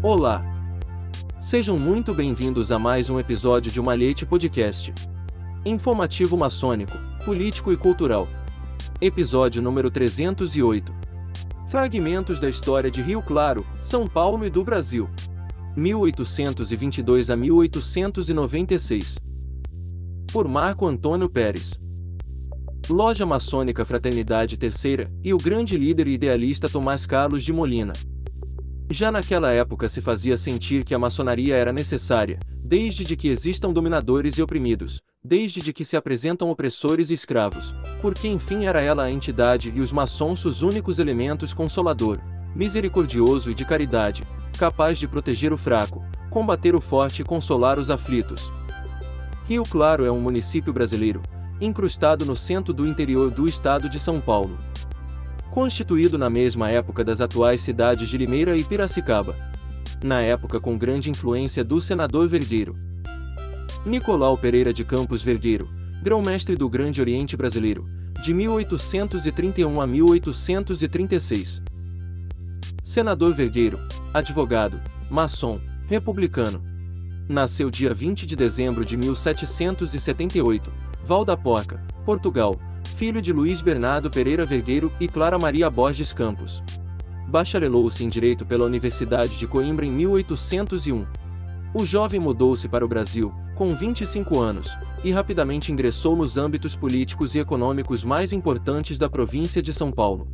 Olá! Sejam muito bem-vindos a mais um episódio de Malhete Podcast. Informativo maçônico, político e cultural. Episódio número 308. Fragmentos da história de Rio Claro, São Paulo e do Brasil. 1822 a 1896. Por Marco Antônio Pérez. Loja Maçônica Fraternidade Terceira, e o grande líder e idealista Tomás Carlos de Molina. Já naquela época se fazia sentir que a maçonaria era necessária, desde de que existam dominadores e oprimidos, desde de que se apresentam opressores e escravos, porque enfim era ela a entidade e os maçons os únicos elementos consolador, misericordioso e de caridade, capaz de proteger o fraco, combater o forte e consolar os aflitos. Rio Claro é um município brasileiro, incrustado no centro do interior do estado de São Paulo constituído na mesma época das atuais cidades de Limeira e Piracicaba. Na época com grande influência do senador Vergueiro. Nicolau Pereira de Campos Vergueiro, grão-mestre do Grande Oriente Brasileiro, de 1831 a 1836. Senador Vergueiro, advogado, maçom, republicano. Nasceu dia 20 de dezembro de 1778, Val da Porca, Portugal, filho de Luiz Bernardo Pereira Vergueiro e Clara Maria Borges Campos. Bacharelou-se em Direito pela Universidade de Coimbra em 1801. O jovem mudou-se para o Brasil, com 25 anos, e rapidamente ingressou nos âmbitos políticos e econômicos mais importantes da província de São Paulo.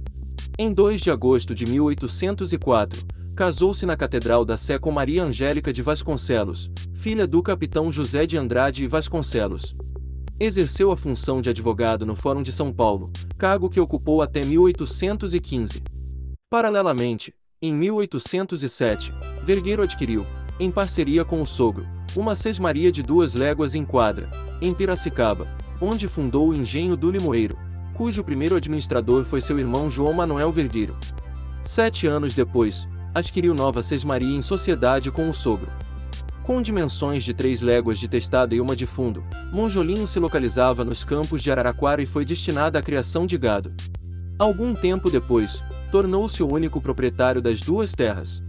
Em 2 de agosto de 1804, casou-se na Catedral da Sé com Maria Angélica de Vasconcelos, filha do capitão José de Andrade e Vasconcelos. Exerceu a função de advogado no Fórum de São Paulo, cargo que ocupou até 1815. Paralelamente, em 1807, Vergueiro adquiriu, em parceria com o sogro, uma sesmaria de duas léguas em quadra, em Piracicaba, onde fundou o Engenho do Limoeiro, cujo primeiro administrador foi seu irmão João Manuel Vergueiro. Sete anos depois, adquiriu nova sesmaria em sociedade com o sogro. Com dimensões de três léguas de testada e uma de fundo, Monjolinho se localizava nos campos de Araraquara e foi destinada à criação de gado. Algum tempo depois, tornou-se o único proprietário das duas terras.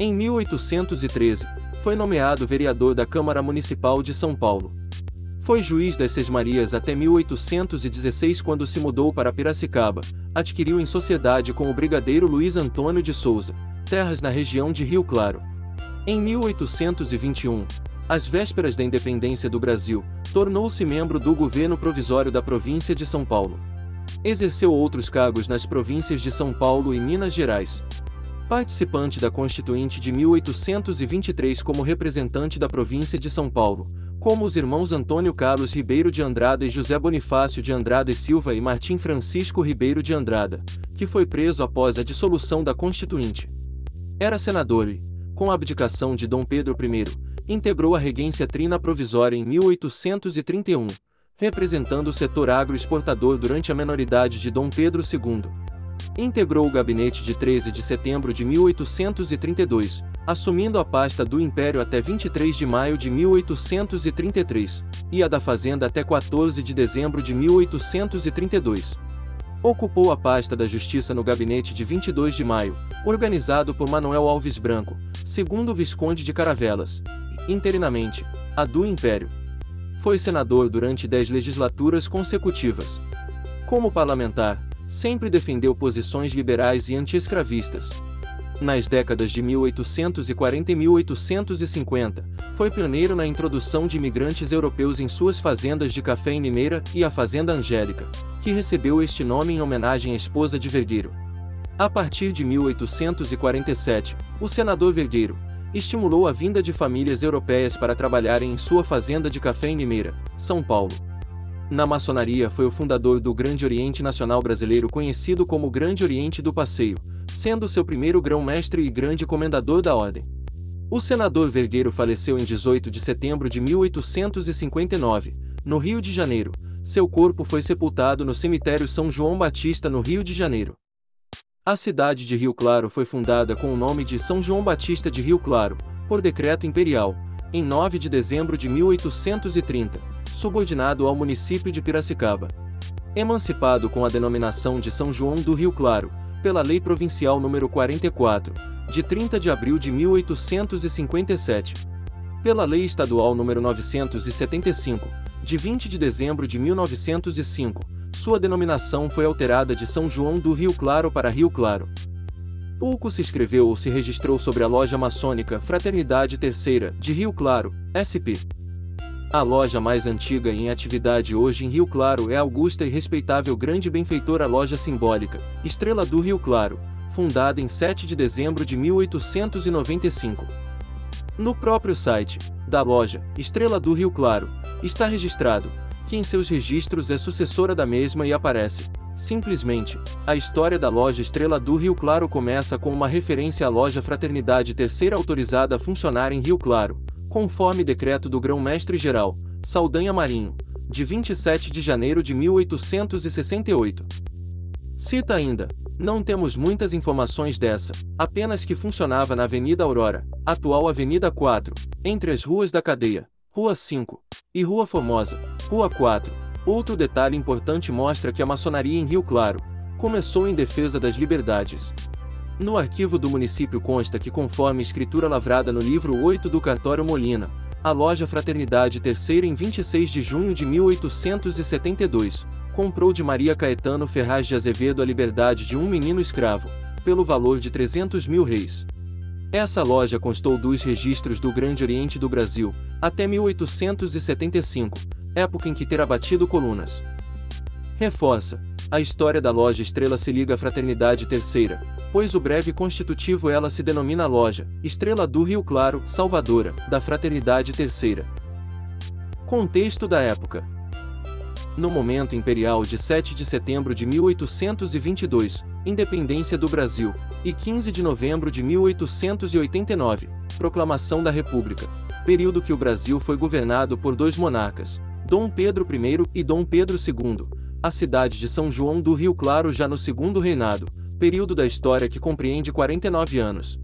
Em 1813, foi nomeado vereador da Câmara Municipal de São Paulo. Foi juiz das Sesmarias até 1816 quando se mudou para Piracicaba, adquiriu em sociedade com o brigadeiro Luiz Antônio de Souza, terras na região de Rio Claro. Em 1821, às vésperas da independência do Brasil, tornou-se membro do governo provisório da província de São Paulo. Exerceu outros cargos nas províncias de São Paulo e Minas Gerais. Participante da Constituinte de 1823 como representante da província de São Paulo, como os irmãos Antônio Carlos Ribeiro de Andrada e José Bonifácio de Andrada e Silva e Martim Francisco Ribeiro de Andrada, que foi preso após a dissolução da Constituinte. Era senador e, com a abdicação de Dom Pedro I, integrou a regência trina provisória em 1831, representando o setor agroexportador durante a menoridade de Dom Pedro II. Integrou o gabinete de 13 de setembro de 1832, assumindo a pasta do Império até 23 de maio de 1833, e a da Fazenda até 14 de dezembro de 1832. Ocupou a pasta da Justiça no gabinete de 22 de maio, organizado por Manuel Alves Branco, segundo Visconde de Caravelas. Interinamente, a do Império. Foi senador durante dez legislaturas consecutivas. Como parlamentar, sempre defendeu posições liberais e anti-escravistas. Nas décadas de 1840 e 1850, foi pioneiro na introdução de imigrantes europeus em suas fazendas de café em Mineira e a Fazenda Angélica, que recebeu este nome em homenagem à esposa de Vergueiro. A partir de 1847, o senador Vergueiro estimulou a vinda de famílias europeias para trabalharem em sua fazenda de café em Limeira, São Paulo. Na maçonaria foi o fundador do Grande Oriente Nacional Brasileiro conhecido como Grande Oriente do Passeio, sendo seu primeiro grão-mestre e grande comendador da ordem. O senador Vergueiro faleceu em 18 de setembro de 1859, no Rio de Janeiro. Seu corpo foi sepultado no cemitério São João Batista, no Rio de Janeiro. A cidade de Rio Claro foi fundada com o nome de São João Batista de Rio Claro, por decreto imperial, em 9 de dezembro de 1830, subordinado ao município de Piracicaba. Emancipado com a denominação de São João do Rio Claro, pela Lei Provincial nº 44, de 30 de abril de 1857, pela Lei Estadual nº 975, de 20 de dezembro de 1905, sua denominação foi alterada de São João do Rio Claro para Rio Claro. Pouco se escreveu ou se registrou sobre a loja maçônica Fraternidade Terceira, de Rio Claro, SP. A loja mais antiga em atividade hoje em Rio Claro é a augusta e respeitável Grande Benfeitora Loja Simbólica, Estrela do Rio Claro, fundada em 7 de dezembro de 1895. No próprio site da loja, Estrela do Rio Claro, está registrado que em seus registros é sucessora da mesma e aparece, simplesmente, a história da loja Estrela do Rio Claro começa com uma referência à loja Fraternidade Terceira autorizada a funcionar em Rio Claro, conforme decreto do Grão-Mestre-Geral, Saldanha Marinho, de 27 de janeiro de 1868. Cita ainda: Não temos muitas informações dessa, apenas que funcionava na Avenida Aurora, atual Avenida 4, entre as ruas da Cadeia, Rua 5, e Rua Formosa, Rua 4. Outro detalhe importante mostra que a maçonaria em Rio Claro começou em defesa das liberdades. No arquivo do município consta que, conforme escritura lavrada no livro 8 do Cartório Molina, a loja Fraternidade Terceira em 26 de junho de 1872, comprou de Maria Caetano Ferraz de Azevedo a liberdade de um menino escravo, pelo valor de 300 mil reis. Essa loja constou dos registros do Grande Oriente do Brasil, até 1875, época em que terá batido colunas. Reforça. A história da loja Estrela se liga à Fraternidade Terceira, pois o breve constitutivo ela se denomina Loja, Estrela do Rio Claro, Salvadora, da Fraternidade Terceira. Contexto da época no momento imperial de 7 de setembro de 1822, independência do Brasil, e 15 de novembro de 1889, proclamação da República, período que o Brasil foi governado por dois monarcas, Dom Pedro I e Dom Pedro II, a cidade de São João do Rio Claro já no segundo reinado, período da história que compreende 49 anos.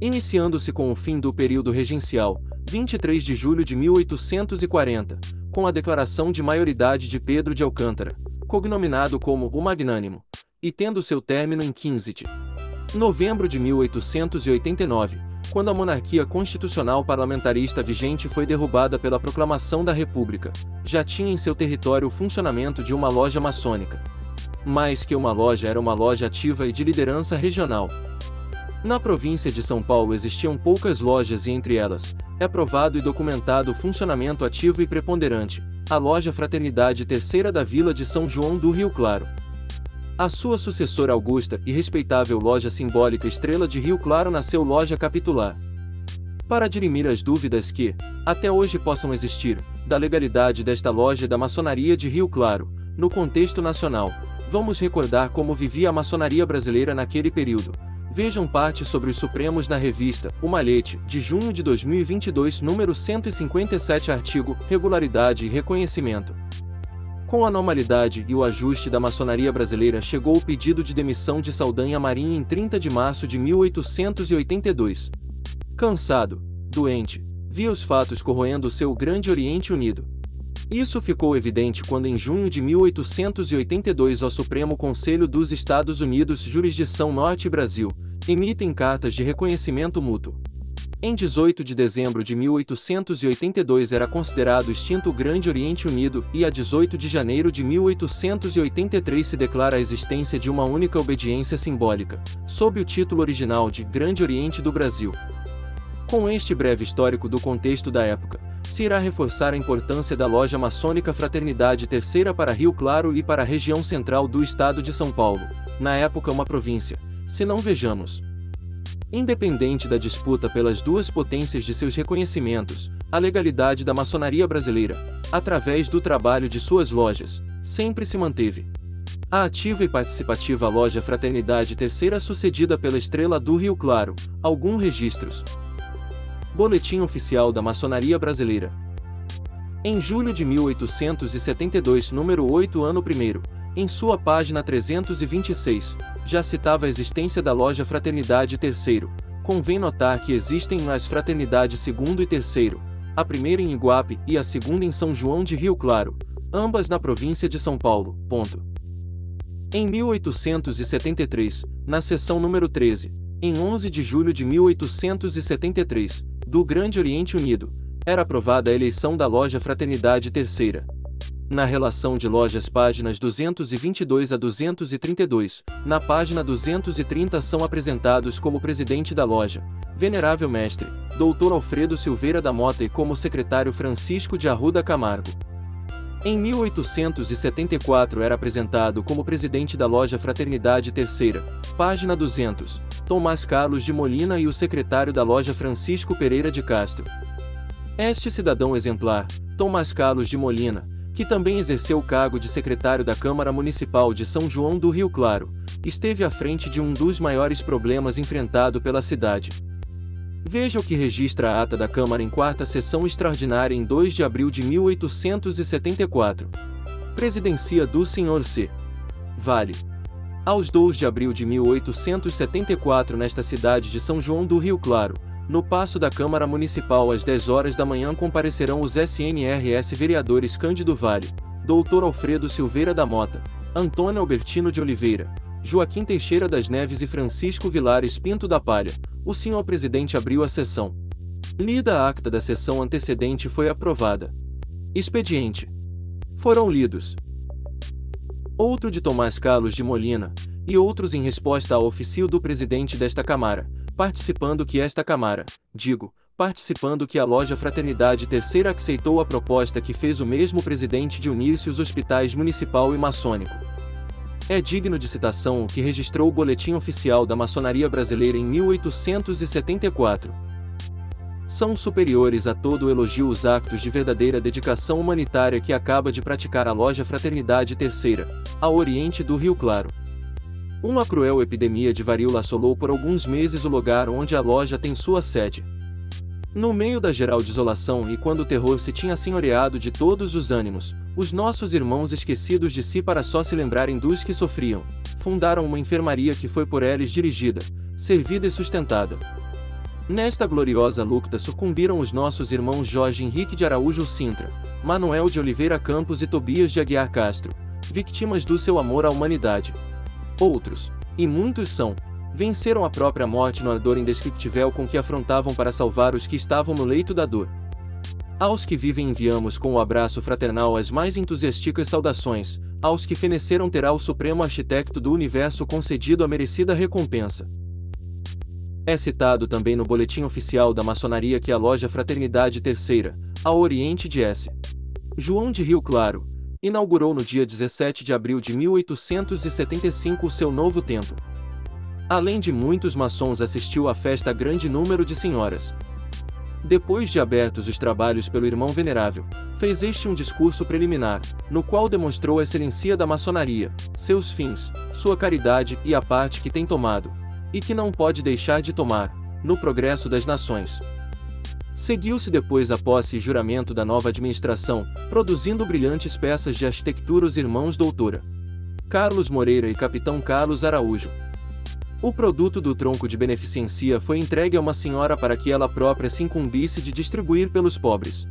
Iniciando-se com o fim do período regencial, 23 de julho de 1840, com a declaração de maioridade de Pedro de Alcântara, cognominado como o Magnânimo, e tendo seu término em 15 de novembro de 1889, quando a monarquia constitucional parlamentarista vigente foi derrubada pela proclamação da República, já tinha em seu território o funcionamento de uma loja maçônica. Mais que uma loja era uma loja ativa e de liderança regional, na província de São Paulo existiam poucas lojas e entre elas, é provado e documentado o funcionamento ativo e preponderante, a loja Fraternidade Terceira da Vila de São João do Rio Claro. A sua sucessora augusta e respeitável loja simbólica Estrela de Rio Claro nasceu loja capitular. Para dirimir as dúvidas que, até hoje possam existir, da legalidade desta loja da maçonaria de Rio Claro, no contexto nacional, vamos recordar como vivia a maçonaria brasileira naquele período, Vejam parte sobre os Supremos na revista O Malhete, de junho de 2022, número 157, artigo Regularidade e Reconhecimento. Com a normalidade e o ajuste da maçonaria brasileira chegou o pedido de demissão de Saldanha Marinho em 30 de março de 1882. Cansado, doente, via os fatos corroendo o seu Grande Oriente Unido. Isso ficou evidente quando em junho de 1882 o Supremo Conselho dos Estados Unidos Jurisdição Norte Brasil, emitem cartas de reconhecimento mútuo. Em 18 de dezembro de 1882 era considerado extinto o Grande Oriente Unido e a 18 de janeiro de 1883 se declara a existência de uma única obediência simbólica, sob o título original de Grande Oriente do Brasil. Com este breve histórico do contexto da época, se irá reforçar a importância da loja maçônica Fraternidade Terceira para Rio Claro e para a região central do estado de São Paulo, na época uma província, se não vejamos. Independente da disputa pelas duas potências de seus reconhecimentos, a legalidade da maçonaria brasileira, através do trabalho de suas lojas, sempre se manteve. A ativa e participativa loja Fraternidade Terceira sucedida pela Estrela do Rio Claro, alguns registros. Boletim Oficial da Maçonaria Brasileira. Em julho de 1872, número 8, ano 1, em sua página 326, já citava a existência da loja Fraternidade Terceiro. Convém notar que existem mais Fraternidade Segundo e Terceiro, a primeira em Iguape e a segunda em São João de Rio Claro, ambas na província de São Paulo. Ponto. Em 1873, na sessão número 13, em 11 de julho de 1873, do Grande Oriente Unido, era aprovada a eleição da loja Fraternidade Terceira. Na relação de lojas páginas 222 a 232, na página 230 são apresentados como presidente da loja, Venerável Mestre, Dr. Alfredo Silveira da Mota e como secretário Francisco de Arruda Camargo. Em 1874 era apresentado como presidente da loja Fraternidade Terceira, página 200, Tomás Carlos de Molina e o secretário da loja Francisco Pereira de Castro. Este cidadão exemplar, Tomás Carlos de Molina, que também exerceu o cargo de secretário da Câmara Municipal de São João do Rio Claro, esteve à frente de um dos maiores problemas enfrentado pela cidade. Veja o que registra a ata da Câmara em quarta sessão extraordinária em 2 de abril de 1874. Presidencia do Sr. C. Vale. Aos 2 de abril de 1874 nesta cidade de São João do Rio Claro, no passo da Câmara Municipal às 10 horas da manhã comparecerão os SNRS vereadores Cândido Vale, Dr. Alfredo Silveira da Mota, Antônio Albertino de Oliveira, Joaquim Teixeira das Neves e Francisco Vilares Pinto da Palha. O senhor presidente abriu a sessão. Lida a acta da sessão antecedente foi aprovada. Expediente. Foram lidos. Outro de Tomás Carlos de Molina, e outros em resposta ao ofício do presidente desta Câmara, participando que esta Câmara, digo, participando que a loja Fraternidade Terceira aceitou a proposta que fez o mesmo presidente de unir-se os hospitais municipal e maçônico. É digno de citação o que registrou o Boletim Oficial da Maçonaria Brasileira em 1874. São superiores a todo elogio os actos de verdadeira dedicação humanitária que acaba de praticar a loja Fraternidade Terceira, ao oriente do Rio Claro. Uma cruel epidemia de varíola assolou por alguns meses o lugar onde a loja tem sua sede. No meio da geral desolação e quando o terror se tinha senhoreado de todos os ânimos, os nossos irmãos esquecidos de si para só se lembrarem dos que sofriam, fundaram uma enfermaria que foi por eles dirigida, servida e sustentada. Nesta gloriosa luta sucumbiram os nossos irmãos Jorge Henrique de Araújo Sintra, Manuel de Oliveira Campos e Tobias de Aguiar Castro, vítimas do seu amor à humanidade. Outros, e muitos são, venceram a própria morte no ardor indescritível com que afrontavam para salvar os que estavam no leito da dor. Aos que vivem enviamos com o abraço fraternal as mais entusiásticas saudações, aos que feneceram terá o supremo arquiteto do universo concedido a merecida recompensa. É citado também no boletim oficial da maçonaria que a loja Fraternidade Terceira, ao Oriente de S. João de Rio Claro, inaugurou no dia 17 de abril de 1875 o seu novo templo. Além de muitos maçons assistiu à festa grande número de senhoras. Depois de abertos os trabalhos pelo irmão venerável, fez este um discurso preliminar, no qual demonstrou a excelência da maçonaria, seus fins, sua caridade e a parte que tem tomado, e que não pode deixar de tomar, no progresso das nações. Seguiu-se depois a posse e juramento da nova administração, produzindo brilhantes peças de arquitetura os irmãos doutora Carlos Moreira e capitão Carlos Araújo. O produto do tronco de beneficência foi entregue a uma senhora para que ela própria se incumbisse de distribuir pelos pobres.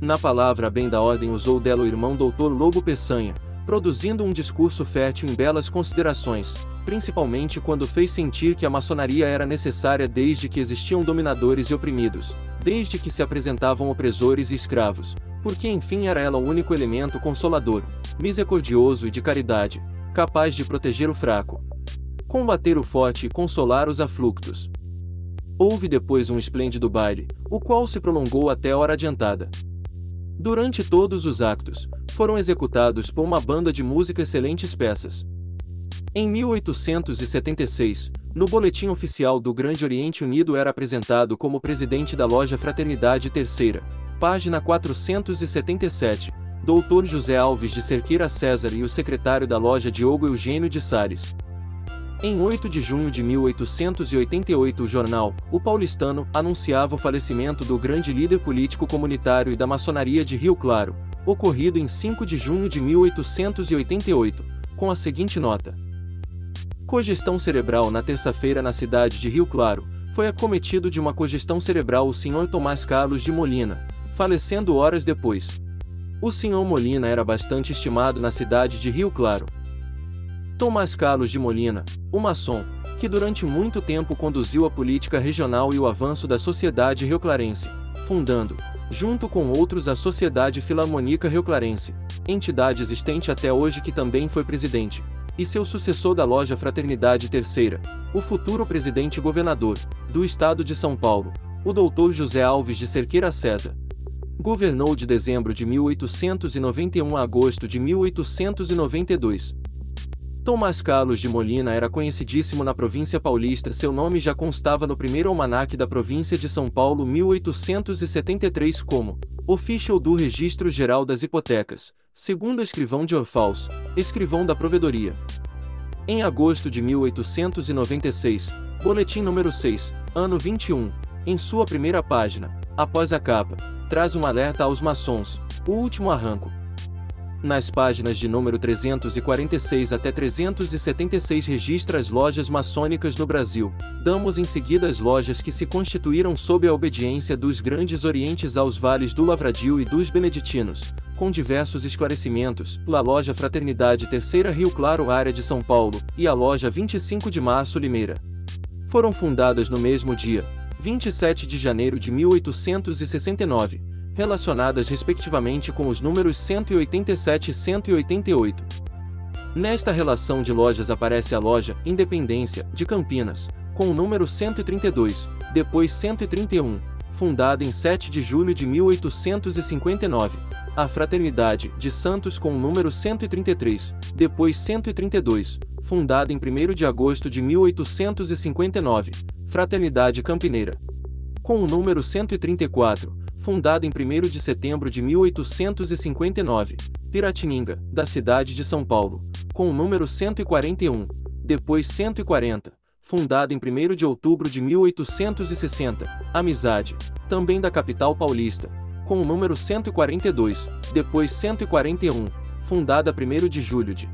Na palavra bem da ordem usou dela o irmão doutor Lobo Peçanha, produzindo um discurso fértil em belas considerações, principalmente quando fez sentir que a maçonaria era necessária desde que existiam dominadores e oprimidos, desde que se apresentavam opressores e escravos, porque enfim era ela o único elemento consolador, misericordioso e de caridade, capaz de proteger o fraco, combater o forte e consolar os afluctos. Houve depois um esplêndido baile, o qual se prolongou até hora adiantada. Durante todos os actos, foram executados por uma banda de música excelentes peças. Em 1876, no Boletim Oficial do Grande Oriente Unido era apresentado como presidente da loja Fraternidade Terceira, página 477, Dr. José Alves de Cerqueira César e o secretário da loja Diogo Eugênio de Sales. Em 8 de junho de 1888 o jornal, O Paulistano, anunciava o falecimento do grande líder político comunitário e da maçonaria de Rio Claro, ocorrido em 5 de junho de 1888, com a seguinte nota. Cogestão cerebral na terça-feira na cidade de Rio Claro, foi acometido de uma cogestão cerebral o Sr. Tomás Carlos de Molina, falecendo horas depois. O Sr. Molina era bastante estimado na cidade de Rio Claro. Tomás Carlos de Molina, o maçom, que durante muito tempo conduziu a política regional e o avanço da sociedade rioclarense, fundando, junto com outros a Sociedade Filarmônica Rioclarense, entidade existente até hoje que também foi presidente, e seu sucessor da loja Fraternidade Terceira, o futuro presidente governador, do estado de São Paulo, o doutor José Alves de Cerqueira César. Governou de dezembro de 1891 a agosto de 1892. Tomás Carlos de Molina era conhecidíssimo na província paulista. Seu nome já constava no primeiro almanaque da província de São Paulo 1873 como Official do Registro Geral das Hipotecas, segundo escrivão de Orfalso, escrivão da Provedoria. Em agosto de 1896, boletim número 6, ano 21, em sua primeira página, após a capa, traz um alerta aos maçons, o último arranco, nas páginas de número 346 até 376 registra as lojas maçônicas no Brasil. Damos em seguida as lojas que se constituíram sob a obediência dos Grandes Orientes aos vales do Lavradio e dos Beneditinos, com diversos esclarecimentos, a loja Fraternidade Terceira Rio Claro área de São Paulo, e a loja 25 de Março Limeira. Foram fundadas no mesmo dia, 27 de janeiro de 1869, relacionadas respectivamente com os números 187 e 188. Nesta relação de lojas aparece a loja Independência, de Campinas, com o número 132, depois 131, fundada em 7 de julho de 1859, a Fraternidade de Santos com o número 133, depois 132, fundada em 1 de agosto de 1859, Fraternidade Campineira. Com o número 134, fundada em 1 de setembro de 1859, Piratininga, da cidade de São Paulo, com o número 141, depois 140, fundada em 1 de outubro de 1860, Amizade, também da capital paulista, com o número 142, depois 141, fundada 1 de julho de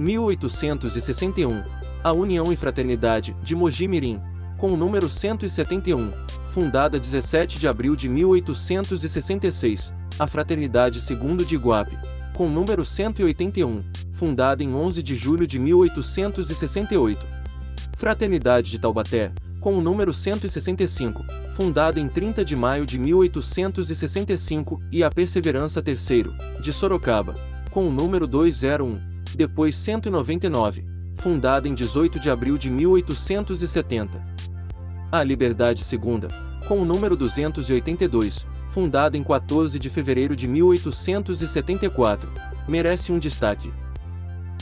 1861, a União e Fraternidade, de Mogi Mirim, com o número 171, fundada 17 de abril de 1866, a Fraternidade Segundo de Iguape, com o número 181, fundada em 11 de julho de 1868. Fraternidade de Taubaté, com o número 165, fundada em 30 de maio de 1865, e a Perseverança Terceiro, de Sorocaba, com o número 201, depois 199, fundada em 18 de abril de 1870 a Liberdade Segunda, com o número 282, fundada em 14 de fevereiro de 1874, merece um destaque.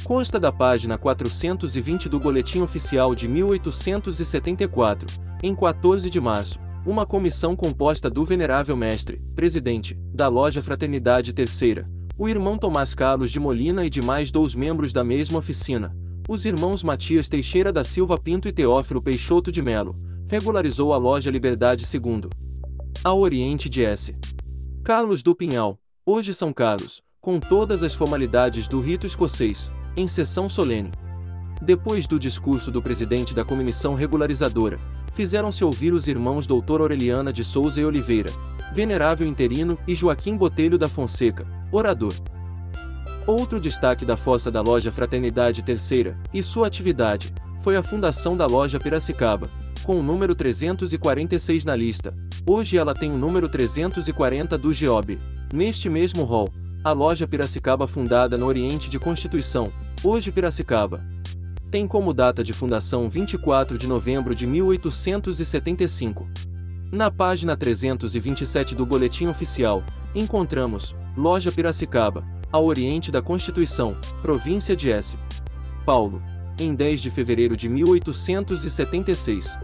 Consta da página 420 do Boletim Oficial de 1874, em 14 de março, uma comissão composta do Venerável Mestre, presidente, da Loja Fraternidade Terceira, o irmão Tomás Carlos de Molina e de mais dois membros da mesma oficina, os irmãos Matias Teixeira da Silva Pinto e Teófilo Peixoto de Melo, regularizou a loja Liberdade II. Ao Oriente de S. Carlos do Pinhal, hoje São Carlos, com todas as formalidades do rito escocês, em sessão solene. Depois do discurso do presidente da comissão regularizadora, fizeram-se ouvir os irmãos Doutor Aureliana de Souza e Oliveira, Venerável Interino e Joaquim Botelho da Fonseca, orador. Outro destaque da fossa da loja Fraternidade Terceira, e sua atividade, foi a fundação da loja Piracicaba, com o número 346 na lista. Hoje ela tem o número 340 do GEOB. Neste mesmo hall, a loja Piracicaba fundada no Oriente de Constituição, hoje Piracicaba. Tem como data de fundação 24 de novembro de 1875. Na página 327 do Boletim Oficial, encontramos Loja Piracicaba, ao Oriente da Constituição, província de S. Paulo, em 10 de fevereiro de 1876.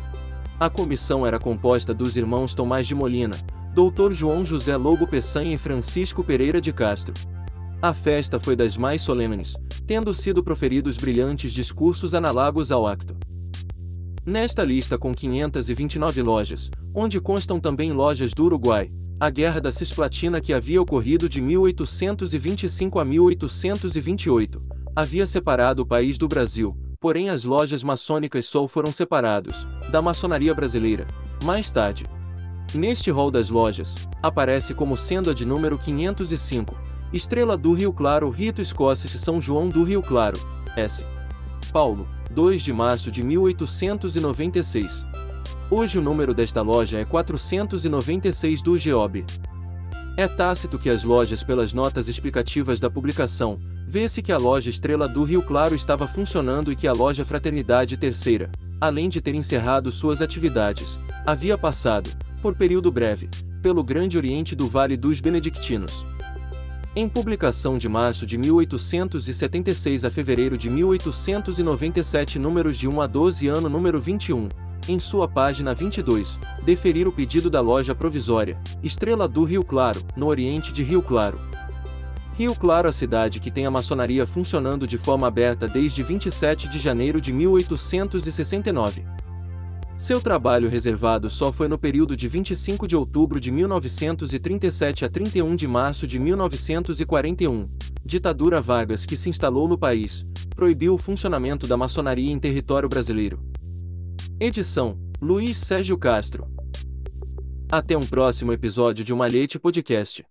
A comissão era composta dos irmãos Tomás de Molina, Dr. João José Lobo Peçanha e Francisco Pereira de Castro. A festa foi das mais solenes, tendo sido proferidos brilhantes discursos análogos ao acto. Nesta lista com 529 lojas, onde constam também lojas do Uruguai, a Guerra da Cisplatina que havia ocorrido de 1825 a 1828, havia separado o país do Brasil, porém as lojas maçônicas só foram separados da maçonaria brasileira. Mais tarde, neste rol das lojas, aparece como sendo a de número 505, Estrela do Rio Claro Rito Escócia São João do Rio Claro, S. Paulo, 2 de março de 1896. Hoje o número desta loja é 496 do Geob. É tácito que as lojas pelas notas explicativas da publicação, vê-se que a loja Estrela do Rio Claro estava funcionando e que a loja Fraternidade Terceira, além de ter encerrado suas atividades, havia passado, por período breve, pelo Grande Oriente do Vale dos Benedictinos. Em publicação de março de 1876 a fevereiro de 1897 números de 1 a 12 ano número 21, em sua página 22, deferir o pedido da loja provisória, Estrela do Rio Claro, no oriente de Rio Claro. Rio Claro a cidade que tem a maçonaria funcionando de forma aberta desde 27 de janeiro de 1869. Seu trabalho reservado só foi no período de 25 de outubro de 1937 a 31 de março de 1941. Ditadura Vargas que se instalou no país, proibiu o funcionamento da maçonaria em território brasileiro. Edição: Luiz Sérgio Castro. Até um próximo episódio de Uma Podcast.